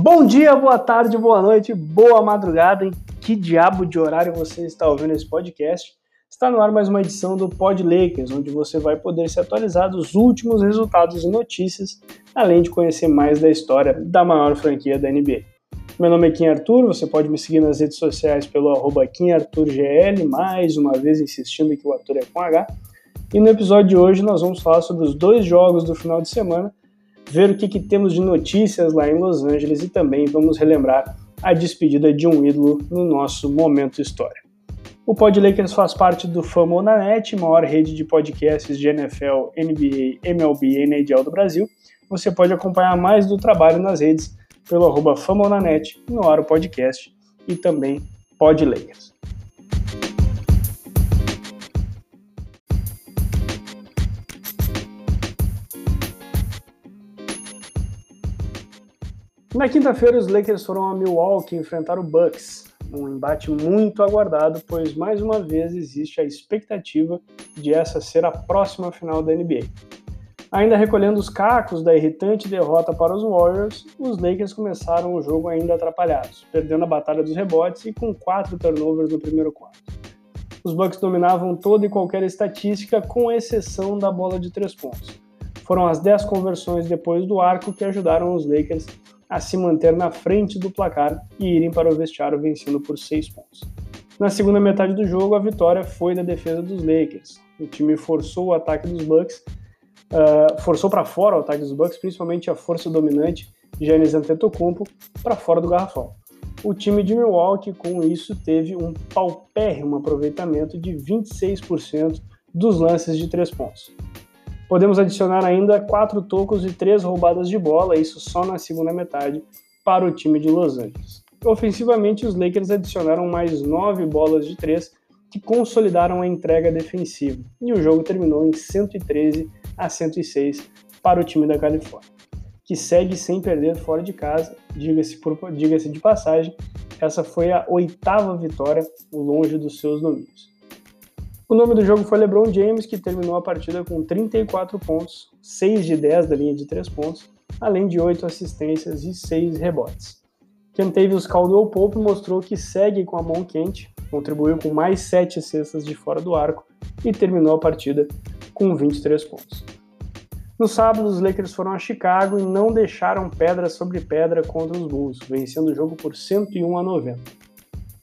Bom dia, boa tarde, boa noite, boa madrugada. Em que diabo de horário você está ouvindo esse podcast? Está no ar mais uma edição do Pod Lakers, onde você vai poder se atualizar dos últimos resultados e notícias, além de conhecer mais da história da maior franquia da NBA. Meu nome é Kim Arthur, você pode me seguir nas redes sociais pelo arroba KimArthurGL, mais uma vez insistindo que o Arthur é com H. E no episódio de hoje nós vamos falar sobre os dois jogos do final de semana ver o que, que temos de notícias lá em Los Angeles e também vamos relembrar a despedida de um ídolo no nosso Momento História. O Pod Lakers faz parte do Famonanet, maior rede de podcasts de NFL, NBA, MLB e NHL do Brasil. Você pode acompanhar mais do trabalho nas redes pelo arroba Famonanet, no Aro Podcast e também Pod Lakers. Na quinta-feira, os Lakers foram a Milwaukee enfrentar o Bucks, um embate muito aguardado, pois mais uma vez existe a expectativa de essa ser a próxima final da NBA. Ainda recolhendo os cacos da irritante derrota para os Warriors, os Lakers começaram o jogo ainda atrapalhados, perdendo a batalha dos rebotes e com quatro turnovers no primeiro quarto. Os Bucks dominavam toda e qualquer estatística, com exceção da bola de três pontos. Foram as 10 conversões depois do arco que ajudaram os Lakers a se manter na frente do placar e irem para o vestiário vencendo por 6 pontos. Na segunda metade do jogo, a vitória foi da defesa dos Lakers. O time forçou o ataque dos Bucks, uh, forçou para fora o ataque dos Bucks, principalmente a força dominante Giannis Antetokounmpo para fora do garrafão. O time de Milwaukee, com isso, teve um paupérrimo aproveitamento de 26% dos lances de três pontos. Podemos adicionar ainda quatro tocos e três roubadas de bola, isso só na segunda metade, para o time de Los Angeles. Ofensivamente, os Lakers adicionaram mais nove bolas de três que consolidaram a entrega defensiva, e o jogo terminou em 113 a 106 para o time da Califórnia, que segue sem perder fora de casa, diga-se diga de passagem, essa foi a oitava vitória longe dos seus domínios. O nome do jogo foi LeBron James, que terminou a partida com 34 pontos, 6 de 10 da linha de 3 pontos, além de 8 assistências e 6 rebotes. Kentavious Caldwell Pope mostrou que segue com a mão quente, contribuiu com mais 7 cestas de fora do arco e terminou a partida com 23 pontos. No sábado, os Lakers foram a Chicago e não deixaram pedra sobre pedra contra os Bulls, vencendo o jogo por 101 a 90.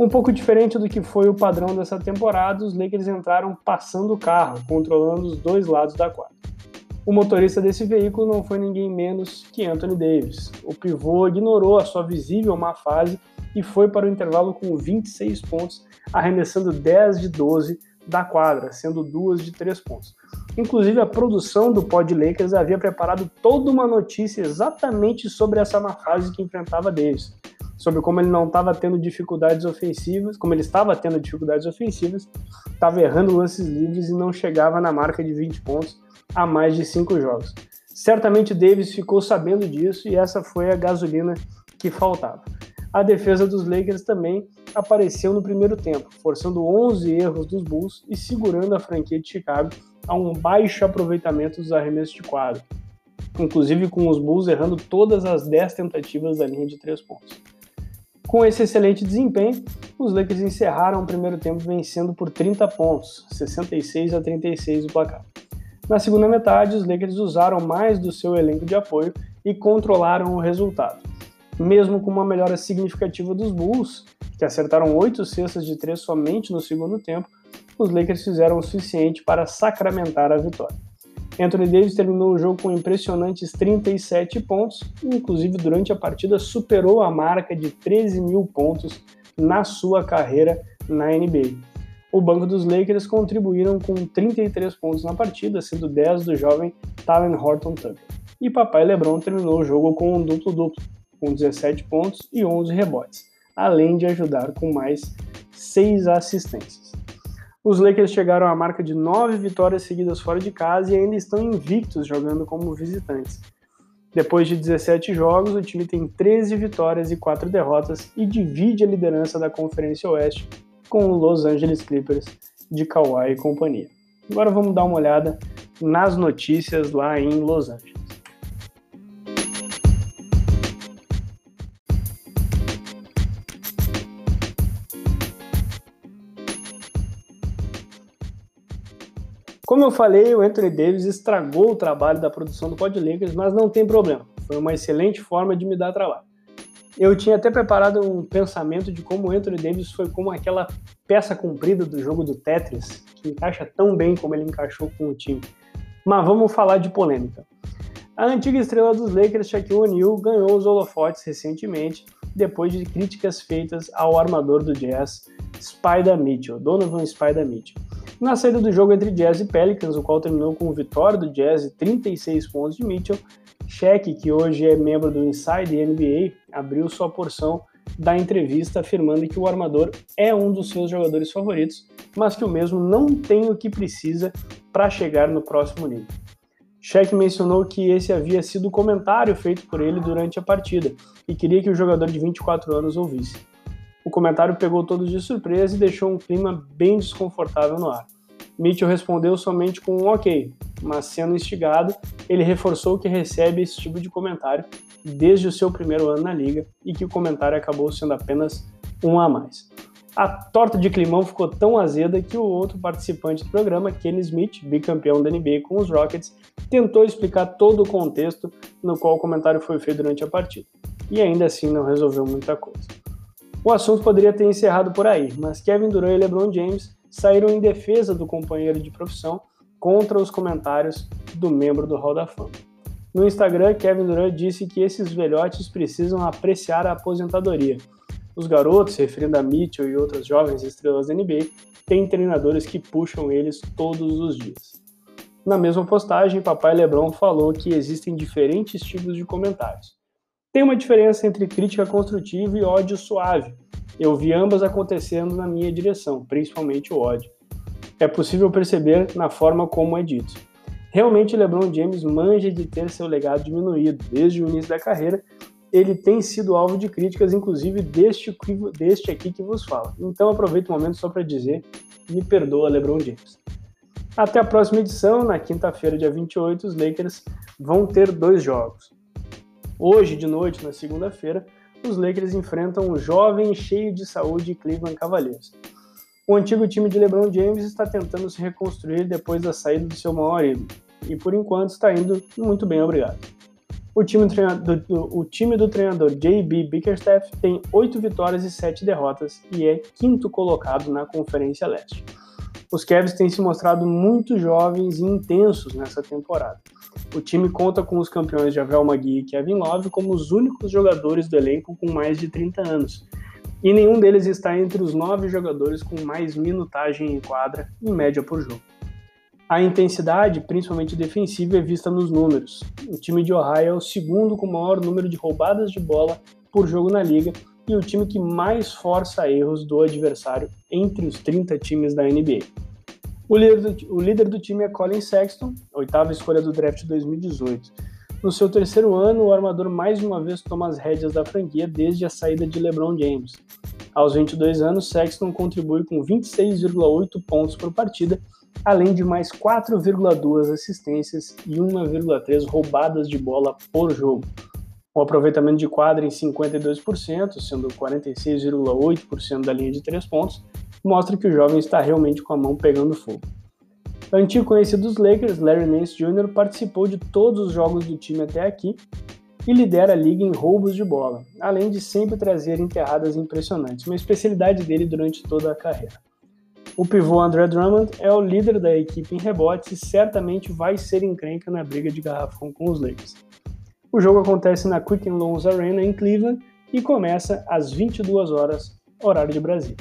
Um pouco diferente do que foi o padrão dessa temporada, os Lakers entraram passando o carro, controlando os dois lados da quadra. O motorista desse veículo não foi ninguém menos que Anthony Davis. O pivô ignorou a sua visível má fase e foi para o intervalo com 26 pontos, arremessando 10 de 12 da quadra, sendo duas de 3 pontos. Inclusive, a produção do Pod Lakers havia preparado toda uma notícia exatamente sobre essa má fase que enfrentava Davis sobre como ele não estava tendo dificuldades ofensivas, como ele estava tendo dificuldades ofensivas, estava errando lances livres e não chegava na marca de 20 pontos há mais de cinco jogos. Certamente Davis ficou sabendo disso e essa foi a gasolina que faltava. A defesa dos Lakers também apareceu no primeiro tempo, forçando 11 erros dos Bulls e segurando a franquia de Chicago a um baixo aproveitamento dos arremessos de quadro, inclusive com os Bulls errando todas as 10 tentativas da linha de 3 pontos. Com esse excelente desempenho, os Lakers encerraram o primeiro tempo vencendo por 30 pontos, 66 a 36 o placar. Na segunda metade, os Lakers usaram mais do seu elenco de apoio e controlaram o resultado. Mesmo com uma melhora significativa dos Bulls, que acertaram 8 cestas de 3 somente no segundo tempo, os Lakers fizeram o suficiente para sacramentar a vitória. Anthony Davis terminou o jogo com impressionantes 37 pontos, inclusive durante a partida superou a marca de 13 mil pontos na sua carreira na NBA. O banco dos Lakers contribuíram com 33 pontos na partida, sendo 10 do jovem Talen Horton Tucker. E papai LeBron terminou o jogo com um duplo-duplo, com 17 pontos e 11 rebotes, além de ajudar com mais 6 assistências. Os Lakers chegaram à marca de nove vitórias seguidas fora de casa e ainda estão invictos jogando como visitantes. Depois de 17 jogos, o time tem 13 vitórias e 4 derrotas e divide a liderança da Conferência Oeste com os Los Angeles Clippers de Kawhi e companhia. Agora vamos dar uma olhada nas notícias lá em Los Angeles. Como eu falei, o Anthony Davis estragou o trabalho da produção do Pod Lakers, mas não tem problema. Foi uma excelente forma de me dar trabalho. Eu tinha até preparado um pensamento de como o Anthony Davis foi como aquela peça comprida do jogo do Tetris, que encaixa tão bem como ele encaixou com o time. Mas vamos falar de polêmica. A antiga estrela dos Lakers, Shaquille O'Neal, ganhou os holofotes recentemente, depois de críticas feitas ao armador do Jazz, Spider Mitchell, Donovan Spider Mitchell. Na saída do jogo entre Jazz e Pelicans, o qual terminou com vitória do Jazz e 36 pontos de Mitchell, Shaq, que hoje é membro do Inside NBA, abriu sua porção da entrevista afirmando que o armador é um dos seus jogadores favoritos, mas que o mesmo não tem o que precisa para chegar no próximo nível. Shaq mencionou que esse havia sido o comentário feito por ele durante a partida e queria que o jogador de 24 anos ouvisse. O comentário pegou todos de surpresa e deixou um clima bem desconfortável no ar. Mitchell respondeu somente com um ok, mas sendo instigado, ele reforçou que recebe esse tipo de comentário desde o seu primeiro ano na liga e que o comentário acabou sendo apenas um a mais. A torta de climão ficou tão azeda que o outro participante do programa, Kenny Smith, bicampeão da NBA com os Rockets, tentou explicar todo o contexto no qual o comentário foi feito durante a partida. E ainda assim não resolveu muita coisa. O assunto poderia ter encerrado por aí, mas Kevin Durant e LeBron James saíram em defesa do companheiro de profissão contra os comentários do membro do Hall da Fama. No Instagram, Kevin Durant disse que esses velhotes precisam apreciar a aposentadoria. Os garotos, referindo a Mitchell e outras jovens estrelas da NBA, têm treinadores que puxam eles todos os dias. Na mesma postagem, papai LeBron falou que existem diferentes tipos de comentários. Tem uma diferença entre crítica construtiva e ódio suave. Eu vi ambas acontecendo na minha direção, principalmente o ódio. É possível perceber na forma como é dito. Realmente, LeBron James manja de ter seu legado diminuído desde o início da carreira. Ele tem sido alvo de críticas, inclusive deste, deste aqui que vos fala. Então, aproveito o momento só para dizer: me perdoa, LeBron James. Até a próxima edição, na quinta-feira, dia 28, os Lakers vão ter dois jogos. Hoje de noite, na segunda-feira, os Lakers enfrentam o jovem cheio de saúde Cleveland Cavaliers. O antigo time de LeBron James está tentando se reconstruir depois da saída do seu maior ídolo, e por enquanto está indo muito bem, obrigado. O time do, o time do treinador JB Bickerstaff tem 8 vitórias e 7 derrotas e é quinto colocado na Conferência Leste. Os Cavs têm se mostrado muito jovens e intensos nessa temporada. O time conta com os campeões Javel Magui e Kevin Love como os únicos jogadores do elenco com mais de 30 anos. E nenhum deles está entre os nove jogadores com mais minutagem em quadra, em média por jogo. A intensidade, principalmente defensiva, é vista nos números. O time de Ohio é o segundo com o maior número de roubadas de bola por jogo na liga e o time que mais força erros do adversário entre os 30 times da NBA. O líder, do, o líder do time é Colin Sexton, oitava escolha do draft 2018. No seu terceiro ano, o armador mais uma vez toma as rédeas da franquia desde a saída de LeBron James. Aos 22 anos, Sexton contribui com 26,8 pontos por partida, além de mais 4,2 assistências e 1,3 roubadas de bola por jogo. O aproveitamento de quadra em 52%, sendo 46,8% da linha de 3 pontos, mostra que o jovem está realmente com a mão pegando fogo. Antigo conhecido dos Lakers, Larry Nance Jr., participou de todos os jogos do time até aqui e lidera a liga em roubos de bola, além de sempre trazer enterradas impressionantes, uma especialidade dele durante toda a carreira. O pivô André Drummond é o líder da equipe em rebotes e certamente vai ser encrenca na briga de garrafão com os Lakers. O jogo acontece na Quicken Loans Arena em Cleveland e começa às 22 horas, horário de Brasília.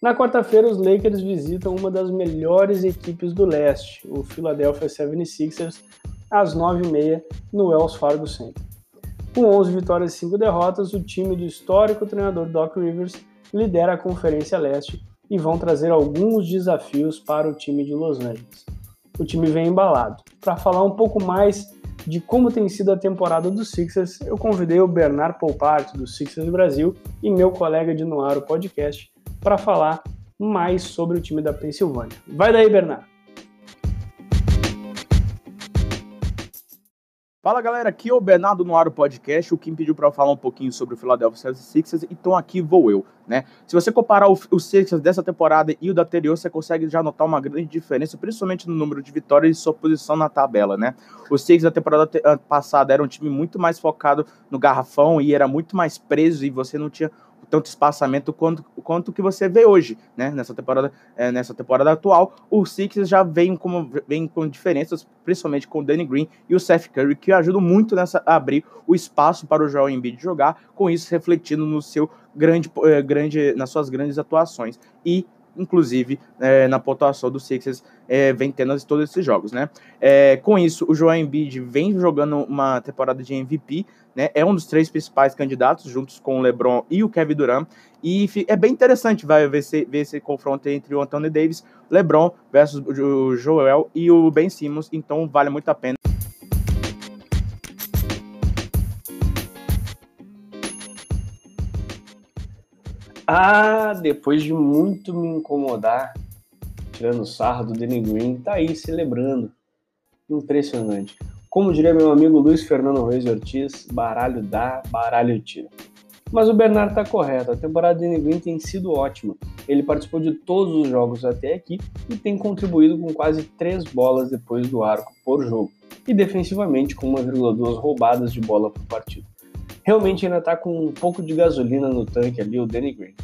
Na quarta-feira, os Lakers visitam uma das melhores equipes do leste, o Philadelphia 76ers, às 9h30 no Wells Fargo Center. Com 11 vitórias e 5 derrotas, o time do histórico treinador Doc Rivers lidera a Conferência Leste e vão trazer alguns desafios para o time de Los Angeles. O time vem embalado. Para falar um pouco mais de como tem sido a temporada dos Sixers, eu convidei o Bernard Poupart, do Sixers Brasil, e meu colega de Noaro Podcast, para falar mais sobre o time da Pensilvânia. Vai daí, Bernardo! Fala galera, aqui é o Bernardo no Aro Podcast. O Kim pediu para falar um pouquinho sobre o Philadelphia 76ers, então aqui vou eu, né? Se você comparar o, o Sixers dessa temporada e o da anterior, você consegue já notar uma grande diferença, principalmente no número de vitórias e sua posição na tabela, né? O Sixers da temporada passada era um time muito mais focado no garrafão e era muito mais preso e você não tinha tanto espaçamento quanto, quanto que você vê hoje, né? Nessa temporada, é, nessa temporada atual, o Sixers já vem, como, vem com diferenças, principalmente com o Danny Green e o Seth Curry, que ajudam muito nessa a abrir o espaço para o Joel Embiid jogar, com isso refletindo no seu grande, é, grande nas suas grandes atuações e inclusive é, na pontuação do Sixers é, vem tendo todos esses jogos, né? É, com isso, o Joel Embiid vem jogando uma temporada de MVP, né? É um dos três principais candidatos, juntos com o LeBron e o Kevin Durant, e é bem interessante vai ver esse, ver esse confronto entre o Anthony Davis, LeBron versus o Joel e o Ben Simmons, então vale muito a pena. Ah, depois de muito me incomodar, tirando sarro do Danny Green, tá aí celebrando. Impressionante. Como diria meu amigo Luiz Fernando Reis Ortiz, baralho dá, baralho tira. Mas o Bernardo tá correto, a temporada de Danny Green tem sido ótima. Ele participou de todos os jogos até aqui e tem contribuído com quase 3 bolas depois do arco por jogo, e defensivamente com 1,2 roubadas de bola por partido realmente ainda está com um pouco de gasolina no tanque ali, o Danny Green.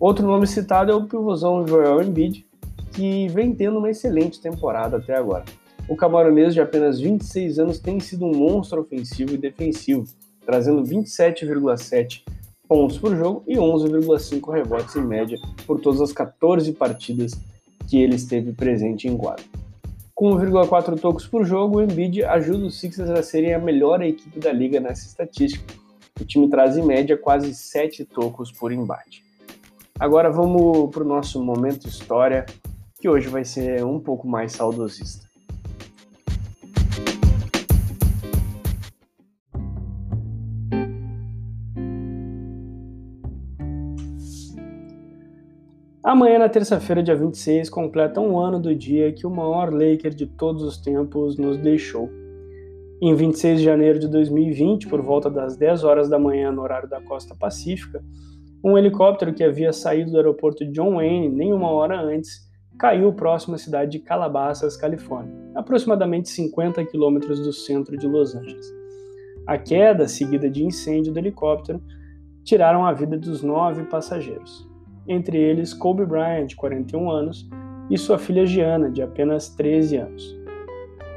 Outro nome citado é o pivôzão Joel Embiid, que vem tendo uma excelente temporada até agora. O camaronês de apenas 26 anos tem sido um monstro ofensivo e defensivo, trazendo 27,7 pontos por jogo e 11,5 rebotes em média por todas as 14 partidas que ele esteve presente em quadro. Com 1,4 tocos por jogo, o Embiid ajuda os Sixers a serem a melhor equipe da liga nessa estatística. O time traz em média quase 7 tocos por embate. Agora vamos para o nosso momento história, que hoje vai ser um pouco mais saudosista. Amanhã, na terça-feira, dia 26, completa um ano do dia que o maior Laker de todos os tempos nos deixou. Em 26 de janeiro de 2020, por volta das 10 horas da manhã no horário da costa pacífica, um helicóptero que havia saído do aeroporto John Wayne nem uma hora antes caiu próximo à cidade de Calabasas, Califórnia, aproximadamente 50 quilômetros do centro de Los Angeles. A queda, seguida de incêndio do helicóptero, tiraram a vida dos nove passageiros entre eles Kobe Bryant, de 41 anos, e sua filha Gianna, de apenas 13 anos.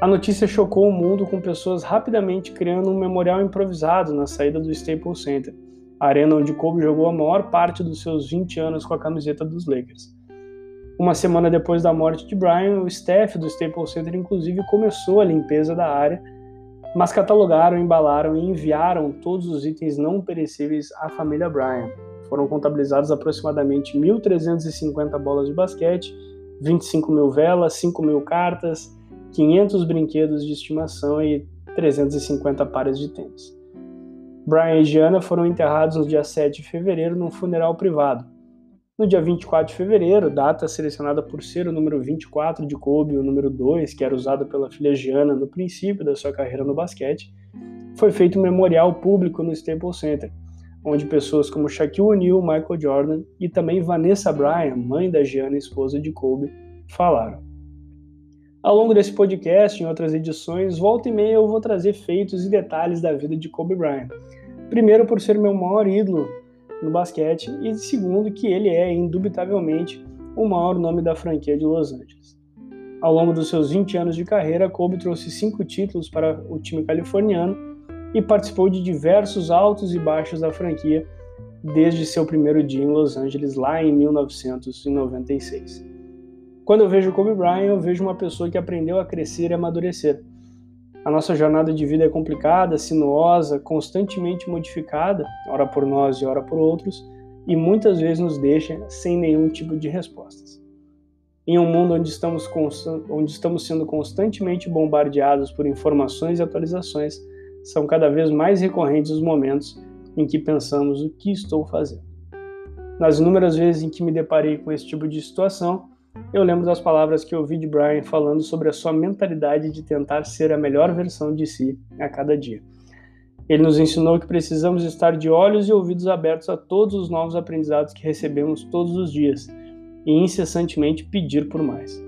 A notícia chocou o mundo com pessoas rapidamente criando um memorial improvisado na saída do Staples Center, a arena onde Kobe jogou a maior parte dos seus 20 anos com a camiseta dos Lakers. Uma semana depois da morte de Bryant, o staff do Staples Center inclusive começou a limpeza da área, mas catalogaram, embalaram e enviaram todos os itens não perecíveis à família Bryant, foram contabilizados aproximadamente 1.350 bolas de basquete, 25 mil velas, 5 mil cartas, 500 brinquedos de estimação e 350 pares de tênis. Brian e Gianna foram enterrados no dia 7 de fevereiro num funeral privado. No dia 24 de fevereiro, data selecionada por ser o número 24 de Kobe o número 2, que era usado pela filha Gianna no princípio da sua carreira no basquete, foi feito um memorial público no Staples Center, onde pessoas como Shaquille O'Neal, Michael Jordan e também Vanessa Bryan, mãe da Gianna esposa de Kobe, falaram. Ao longo desse podcast, em outras edições, volta e meia eu vou trazer feitos e detalhes da vida de Kobe Bryant. Primeiro, por ser meu maior ídolo no basquete, e segundo, que ele é, indubitavelmente, o maior nome da franquia de Los Angeles. Ao longo dos seus 20 anos de carreira, Kobe trouxe cinco títulos para o time californiano e participou de diversos altos e baixos da franquia desde seu primeiro dia em Los Angeles, lá em 1996. Quando eu vejo Kobe Bryant, eu vejo uma pessoa que aprendeu a crescer e amadurecer. A nossa jornada de vida é complicada, sinuosa, constantemente modificada, ora por nós e ora por outros, e muitas vezes nos deixa sem nenhum tipo de respostas. Em um mundo onde estamos, onde estamos sendo constantemente bombardeados por informações e atualizações, são cada vez mais recorrentes os momentos em que pensamos o que estou fazendo. Nas inúmeras vezes em que me deparei com esse tipo de situação, eu lembro das palavras que ouvi de Brian falando sobre a sua mentalidade de tentar ser a melhor versão de si a cada dia. Ele nos ensinou que precisamos estar de olhos e ouvidos abertos a todos os novos aprendizados que recebemos todos os dias e incessantemente pedir por mais.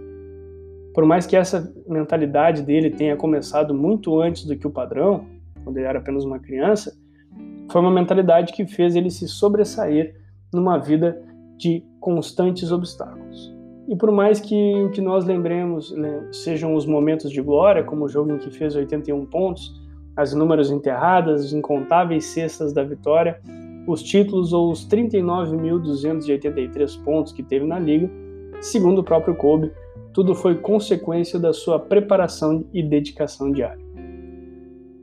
Por mais que essa mentalidade dele tenha começado muito antes do que o padrão, quando ele era apenas uma criança, foi uma mentalidade que fez ele se sobressair numa vida de constantes obstáculos. E por mais que o que nós lembremos né, sejam os momentos de glória, como o jogo em que fez 81 pontos, as inúmeras enterradas, as incontáveis cestas da vitória, os títulos ou os 39.283 pontos que teve na liga, segundo o próprio Kobe, tudo foi consequência da sua preparação e dedicação diária.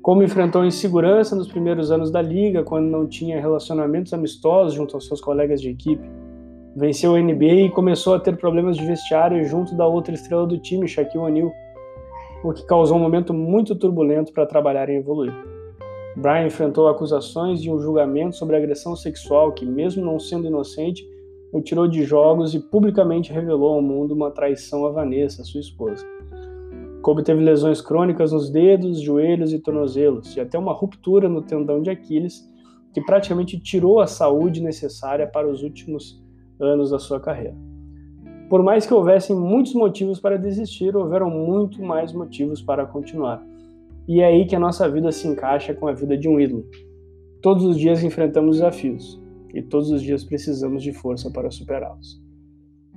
Como enfrentou insegurança nos primeiros anos da liga, quando não tinha relacionamentos amistosos junto aos seus colegas de equipe, venceu o NBA e começou a ter problemas de vestiário junto da outra estrela do time, Shaquille O'Neal, o que causou um momento muito turbulento para trabalhar e evoluir. Brian enfrentou acusações e um julgamento sobre agressão sexual que, mesmo não sendo inocente, o tirou de jogos e publicamente revelou ao mundo uma traição a Vanessa, sua esposa. Kobe teve lesões crônicas nos dedos, joelhos e tornozelos, e até uma ruptura no tendão de Aquiles, que praticamente tirou a saúde necessária para os últimos anos da sua carreira. Por mais que houvessem muitos motivos para desistir, houveram muito mais motivos para continuar. E é aí que a nossa vida se encaixa com a vida de um ídolo. Todos os dias enfrentamos desafios e todos os dias precisamos de força para superá-los.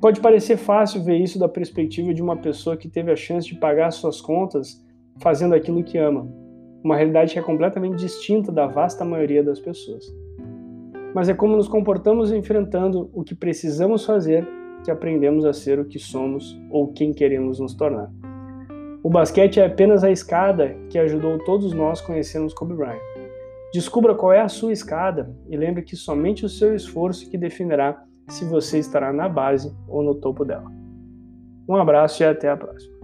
Pode parecer fácil ver isso da perspectiva de uma pessoa que teve a chance de pagar suas contas fazendo aquilo que ama, uma realidade que é completamente distinta da vasta maioria das pessoas. Mas é como nos comportamos enfrentando o que precisamos fazer que aprendemos a ser o que somos ou quem queremos nos tornar. O basquete é apenas a escada que ajudou todos nós a conhecermos Kobe Bryant. Descubra qual é a sua escada e lembre que somente o seu esforço que definirá se você estará na base ou no topo dela. Um abraço e até a próxima.